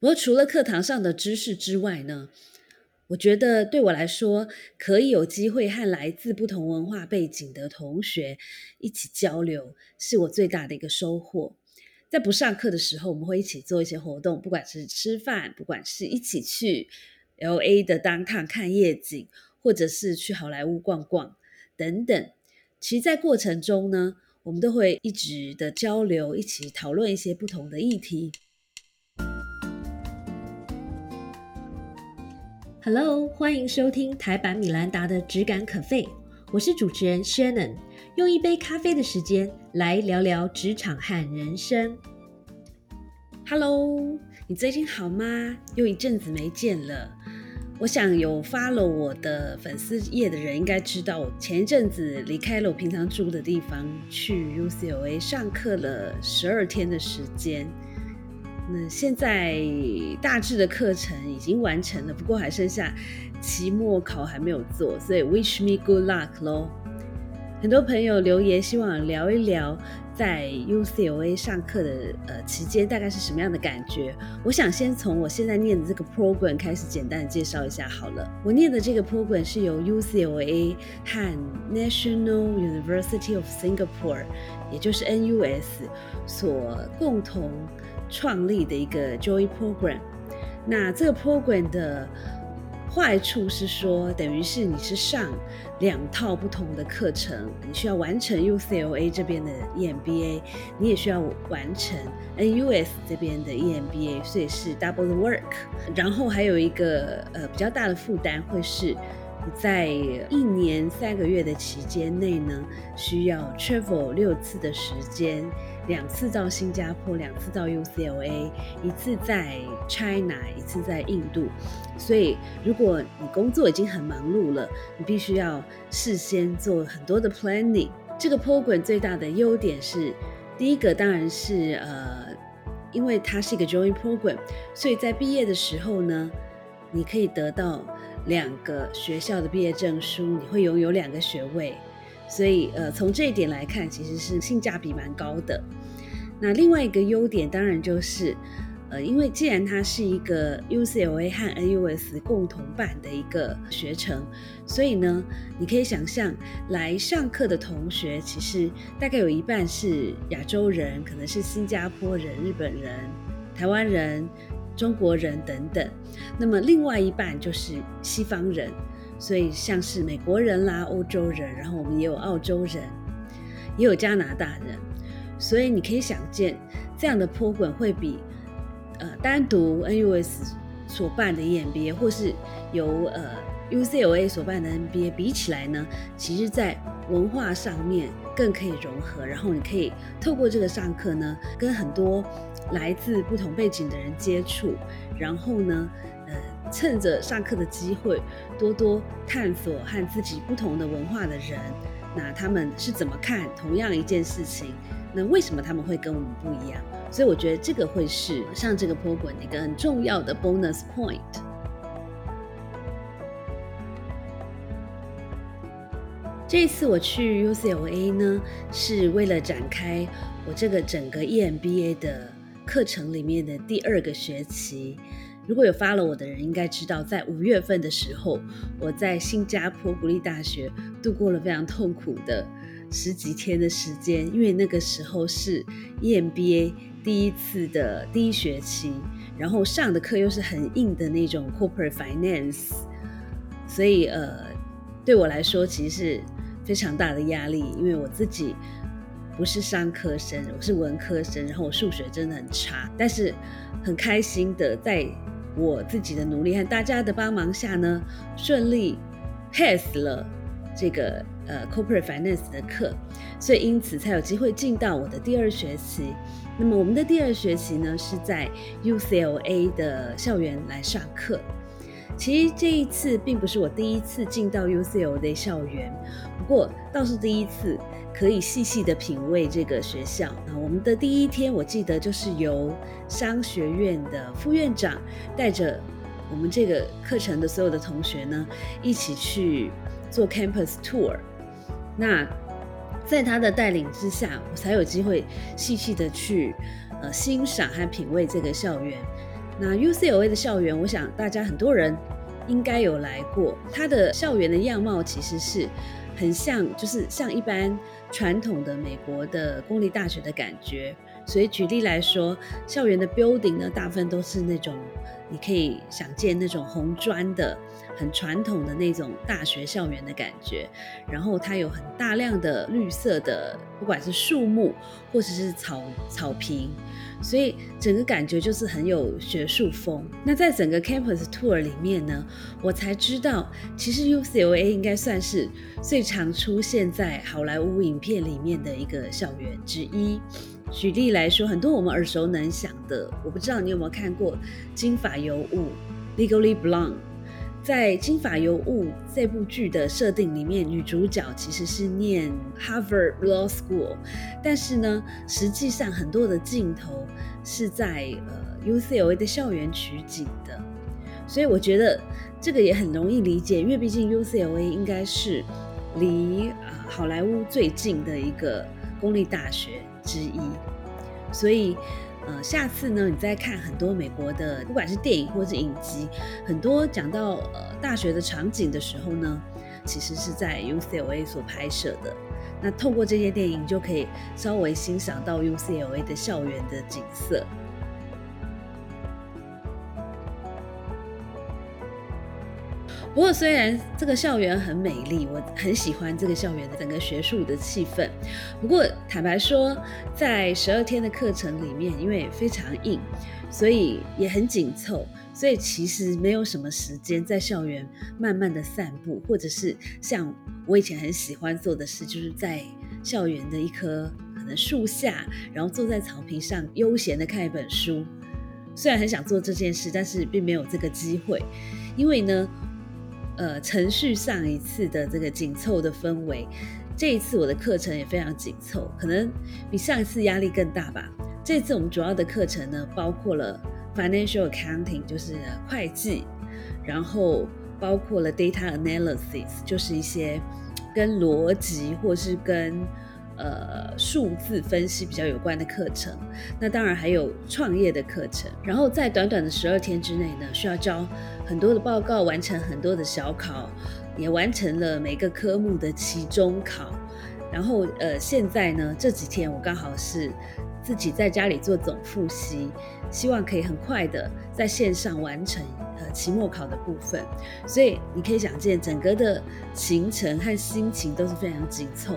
不过除了课堂上的知识之外呢，我觉得对我来说，可以有机会和来自不同文化背景的同学一起交流，是我最大的一个收获。在不上课的时候，我们会一起做一些活动，不管是吃饭，不管是一起去 L A 的 downtown 看夜景，或者是去好莱坞逛逛等等。其实，在过程中呢，我们都会一直的交流，一起讨论一些不同的议题。Hello，欢迎收听台版米兰达的质感可废，我是主持人 Shannon，用一杯咖啡的时间来聊聊职场和人生。Hello，你最近好吗？又一阵子没见了。我想有 follow 我的粉丝页的人应该知道，我前一阵子离开了我平常住的地方，去 UCLA 上课了十二天的时间。那现在大致的课程已经完成了，不过还剩下期末考还没有做，所以 wish me good luck 咯。很多朋友留言希望聊一聊在 UCLA 上课的呃期间大概是什么样的感觉。我想先从我现在念的这个 program 开始简单的介绍一下好了。我念的这个 program 是由 UCLA 和 National University of Singapore，也就是 NUS 所共同。创立的一个 Joy Program，那这个 Program 的坏处是说，等于是你是上两套不同的课程，你需要完成 UCLA 这边的 EMBA，你也需要完成 NUS 这边的 EMBA，所以是 double the work。然后还有一个呃比较大的负担会是在一年三个月的期间内呢，需要 travel 六次的时间。两次到新加坡，两次到 UCLA，一次在 China，一次在印度。所以，如果你工作已经很忙碌了，你必须要事先做很多的 planning。这个 program 最大的优点是，第一个当然是呃，因为它是一个 j o i n program，所以在毕业的时候呢，你可以得到两个学校的毕业证书，你会拥有两个学位。所以，呃，从这一点来看，其实是性价比蛮高的。那另外一个优点，当然就是，呃，因为既然它是一个 UCLA 和 NUS 共同办的一个学程，所以呢，你可以想象来上课的同学，其实大概有一半是亚洲人，可能是新加坡人、日本人、台湾人、中国人等等。那么另外一半就是西方人。所以像是美国人啦、欧洲人，然后我们也有澳洲人，也有加拿大人。所以你可以想见，这样的坡滚会比呃单独 NUS 所办的 EMBA 或是由呃 UCLA 所办的 NBA 比起来呢，其实在文化上面更可以融合。然后你可以透过这个上课呢，跟很多来自不同背景的人接触，然后呢。呃趁着上课的机会，多多探索和自己不同的文化的人，那他们是怎么看同样一件事情？那为什么他们会跟我们不一样？所以我觉得这个会是上这个 program 一个很重要的 bonus point。这一次我去 UCLA 呢，是为了展开我这个整个 EMBA 的课程里面的第二个学期。如果有发了我的人，应该知道，在五月份的时候，我在新加坡国立大学度过了非常痛苦的十几天的时间，因为那个时候是 EMBA 第一次的第一学期，然后上的课又是很硬的那种 Corporate Finance，所以呃，对我来说其实是非常大的压力，因为我自己不是商科生，我是文科生，然后我数学真的很差，但是很开心的在。我自己的努力和大家的帮忙下呢，顺利 pass 了这个呃 corporate finance 的课，所以因此才有机会进到我的第二学期。那么我们的第二学期呢，是在 UCLA 的校园来上课。其实这一次并不是我第一次进到 UCLA 的校园，不过倒是第一次。可以细细的品味这个学校。那我们的第一天，我记得就是由商学院的副院长带着我们这个课程的所有的同学呢，一起去做 campus tour。那在他的带领之下，我才有机会细细的去呃欣赏和品味这个校园。那 UCLA 的校园，我想大家很多人应该有来过。它的校园的样貌其实是很像，就是像一般传统的美国的公立大学的感觉。所以举例来说，校园的 building 呢，大部分都是那种你可以想见那种红砖的。很传统的那种大学校园的感觉，然后它有很大量的绿色的，不管是树木或者是草草坪，所以整个感觉就是很有学术风。那在整个 campus tour 里面呢，我才知道，其实 UCLA 应该算是最常出现在好莱坞影片里面的一个校园之一。举例来说，很多我们耳熟能详的，我不知道你有没有看过《金发尤物》（Legally Blonde）。在《金发尤物》这部剧的设定里面，女主角其实是念 Harvard Law School，但是呢，实际上很多的镜头是在呃 UCLA 的校园取景的，所以我觉得这个也很容易理解，因为毕竟 UCLA 应该是离呃好莱坞最近的一个公立大学之一，所以。呃，下次呢，你再看很多美国的，不管是电影或者影集，很多讲到呃大学的场景的时候呢，其实是在 UCLA 所拍摄的。那透过这些电影，就可以稍微欣赏到 UCLA 的校园的景色。不过，虽然这个校园很美丽，我很喜欢这个校园的整个学术的气氛。不过，坦白说，在十二天的课程里面，因为非常硬，所以也很紧凑，所以其实没有什么时间在校园慢慢的散步，或者是像我以前很喜欢做的事，就是在校园的一棵可能树下，然后坐在草坪上悠闲的看一本书。虽然很想做这件事，但是并没有这个机会，因为呢。呃，程序上一次的这个紧凑的氛围，这一次我的课程也非常紧凑，可能比上一次压力更大吧。这次我们主要的课程呢，包括了 financial accounting，就是会计，然后包括了 data analysis，就是一些跟逻辑或是跟呃数字分析比较有关的课程。那当然还有创业的课程。然后在短短的十二天之内呢，需要交。很多的报告，完成很多的小考，也完成了每个科目的期中考。然后，呃，现在呢，这几天我刚好是自己在家里做总复习，希望可以很快的在线上完成呃期末考的部分。所以你可以想见，整个的行程和心情都是非常紧凑。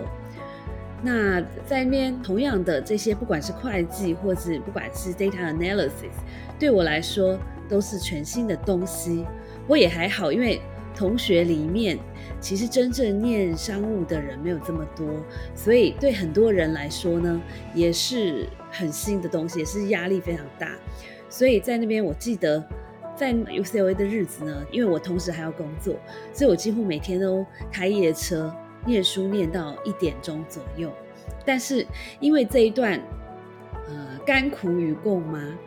那在那边，同样的这些，不管是会计，或是不管是 data analysis，对我来说。都是全新的东西，不过也还好，因为同学里面其实真正念商务的人没有这么多，所以对很多人来说呢，也是很新的东西，也是压力非常大。所以在那边，我记得在 UCLA 的日子呢，因为我同时还要工作，所以我几乎每天都开夜车念书，念到一点钟左右。但是因为这一段呃甘苦与共吗？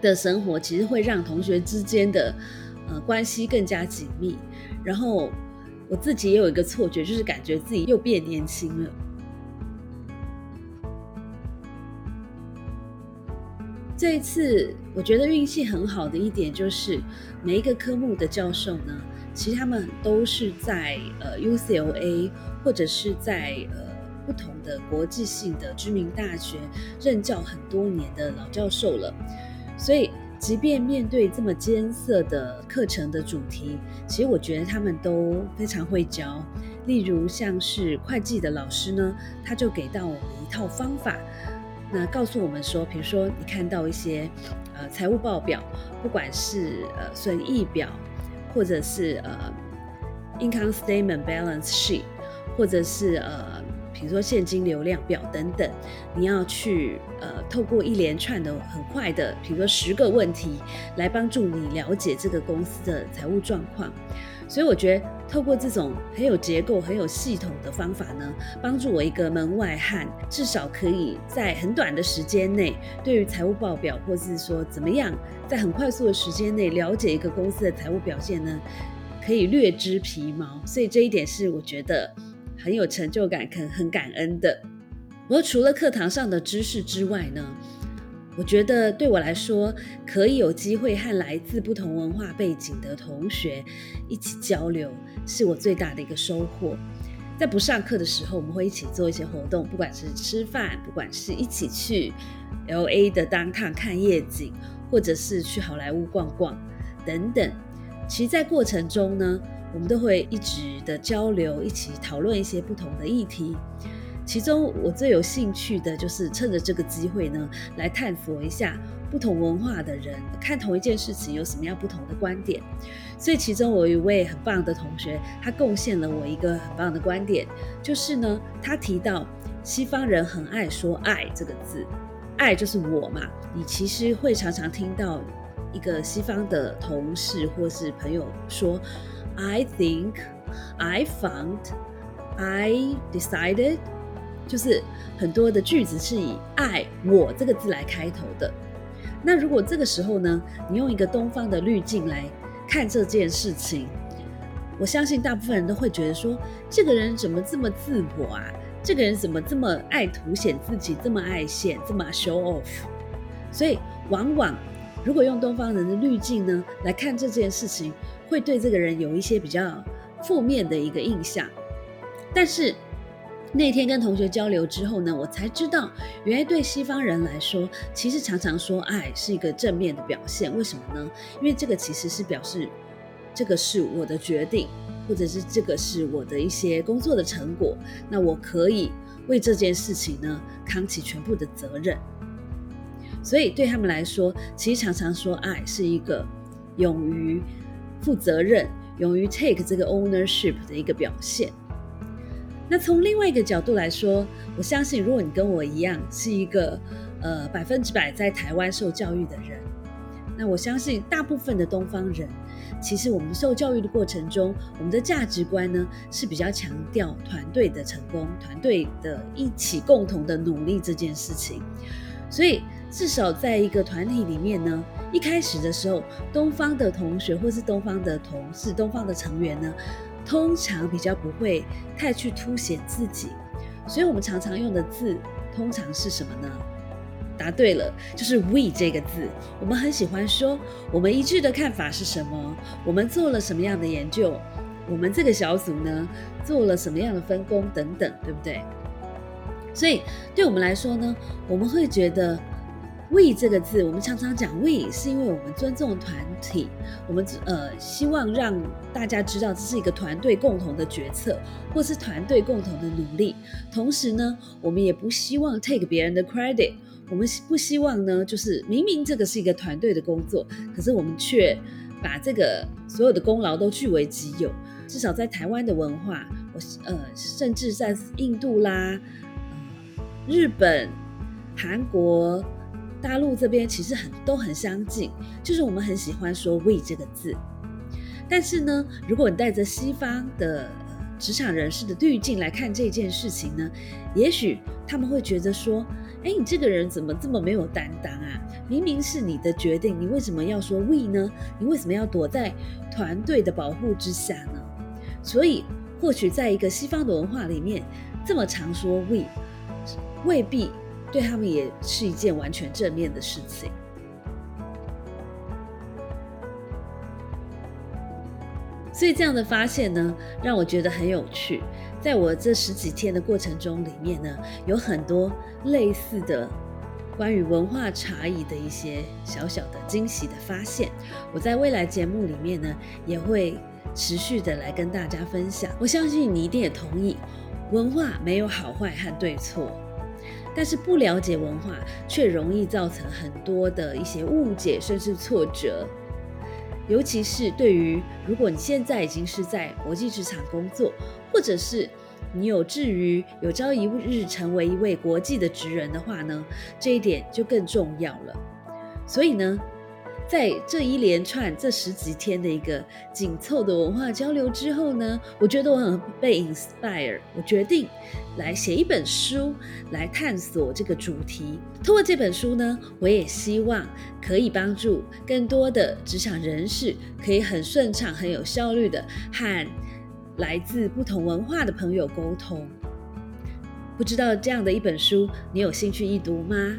的生活其实会让同学之间的呃关系更加紧密，然后我自己也有一个错觉，就是感觉自己又变年轻了。这一次我觉得运气很好的一点就是每一个科目的教授呢，其实他们都是在呃 UCLA 或者是在呃不同的国际性的知名大学任教很多年的老教授了。所以，即便面对这么艰涩的课程的主题，其实我觉得他们都非常会教。例如，像是会计的老师呢，他就给到我们一套方法，那告诉我们说，比如说你看到一些呃财务报表，不管是呃损益表，或者是呃 income statement balance sheet，或者是呃。比如说现金流量表等等，你要去呃透过一连串的很快的，比如说十个问题来帮助你了解这个公司的财务状况。所以我觉得透过这种很有结构、很有系统的方法呢，帮助我一个门外汉，至少可以在很短的时间内，对于财务报表，或是说怎么样在很快速的时间内了解一个公司的财务表现呢，可以略知皮毛。所以这一点是我觉得。很有成就感，很很感恩的。不过除了课堂上的知识之外呢，我觉得对我来说，可以有机会和来自不同文化背景的同学一起交流，是我最大的一个收获。在不上课的时候，我们会一起做一些活动，不管是吃饭，不管是一起去 L A 的当趟看夜景，或者是去好莱坞逛逛等等。其实，在过程中呢，我们都会一直的交流，一起讨论一些不同的议题。其中我最有兴趣的就是趁着这个机会呢，来探索一下不同文化的人看同一件事情有什么样不同的观点。所以其中我有一位很棒的同学，他贡献了我一个很棒的观点，就是呢，他提到西方人很爱说“爱”这个字，“爱”就是我嘛。你其实会常常听到一个西方的同事或是朋友说：“I think, I found, I decided。”就是很多的句子是以“爱我”这个字来开头的。那如果这个时候呢，你用一个东方的滤镜来看这件事情，我相信大部分人都会觉得说，这个人怎么这么自我啊？这个人怎么这么爱凸显自己，这么爱显，这么 show off？所以，往往如果用东方人的滤镜呢来看这件事情，会对这个人有一些比较负面的一个印象。但是，那天跟同学交流之后呢，我才知道，原来对西方人来说，其实常常说爱是一个正面的表现。为什么呢？因为这个其实是表示，这个是我的决定，或者是这个是我的一些工作的成果。那我可以为这件事情呢扛起全部的责任。所以对他们来说，其实常常说爱是一个勇于负责任、勇于 take 这个 ownership 的一个表现。那从另外一个角度来说，我相信，如果你跟我一样是一个呃百分之百在台湾受教育的人，那我相信大部分的东方人，其实我们受教育的过程中，我们的价值观呢是比较强调团队的成功、团队的一起共同的努力这件事情。所以至少在一个团体里面呢，一开始的时候，东方的同学或是东方的同事、东方的成员呢。通常比较不会太去凸显自己，所以我们常常用的字通常是什么呢？答对了，就是 we 这个字。我们很喜欢说我们一致的看法是什么，我们做了什么样的研究，我们这个小组呢做了什么样的分工等等，对不对？所以对我们来说呢，我们会觉得。We 这个字，我们常常讲 we，是因为我们尊重团体，我们呃希望让大家知道这是一个团队共同的决策，或是团队共同的努力。同时呢，我们也不希望 take 别人的 credit，我们不希望呢，就是明明这个是一个团队的工作，可是我们却把这个所有的功劳都据为己有。至少在台湾的文化，我呃甚至在印度啦、呃日本、韩国。大陆这边其实很都很相近，就是我们很喜欢说 “we” 这个字。但是呢，如果你带着西方的职场人士的滤镜来看这件事情呢，也许他们会觉得说：“哎，你这个人怎么这么没有担当啊？明明是你的决定，你为什么要说 ‘we’ 呢？你为什么要躲在团队的保护之下呢？”所以，或许在一个西方的文化里面，这么常说 “we”，未必。对他们也是一件完全正面的事情，所以这样的发现呢，让我觉得很有趣。在我这十几天的过程中，里面呢，有很多类似的关于文化差异的一些小小的惊喜的发现。我在未来节目里面呢，也会持续的来跟大家分享。我相信你一定也同意，文化没有好坏和对错。但是不了解文化，却容易造成很多的一些误解，甚至挫折。尤其是对于如果你现在已经是在国际职场工作，或者是你有志于有朝一日成为一位国际的职人的话呢，这一点就更重要了。所以呢。在这一连串这十几天的一个紧凑的文化交流之后呢，我觉得我很被 inspire，我决定来写一本书来探索这个主题。通过这本书呢，我也希望可以帮助更多的职场人士，可以很顺畅、很有效率的和来自不同文化的朋友沟通。不知道这样的一本书，你有兴趣一读吗？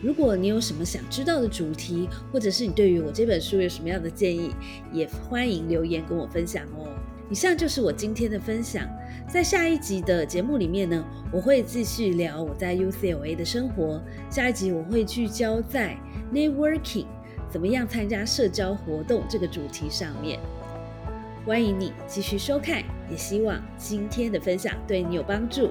如果你有什么想知道的主题，或者是你对于我这本书有什么样的建议，也欢迎留言跟我分享哦。以上就是我今天的分享，在下一集的节目里面呢，我会继续聊我在 UCLA 的生活。下一集我会聚焦在 networking，怎么样参加社交活动这个主题上面。欢迎你继续收看，也希望今天的分享对你有帮助。